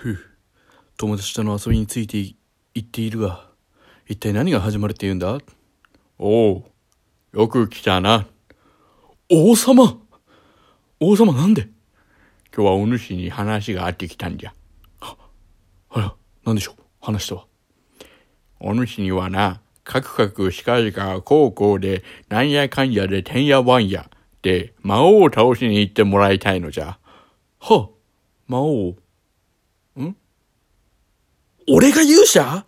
ふう、友達との遊びについて行っているが、一体何が始まるって言うんだ？おう、よく来たな。王様王様なんで？今日はお主に話があってきたんじゃ。あら、なんでしょう？話とは。お主にはな、カクカクしかじかこうこうで、なんやかんやでてんやわんや、で、魔王を倒しに行ってもらいたいのじゃ。はあ、魔王。ん？俺が勇者？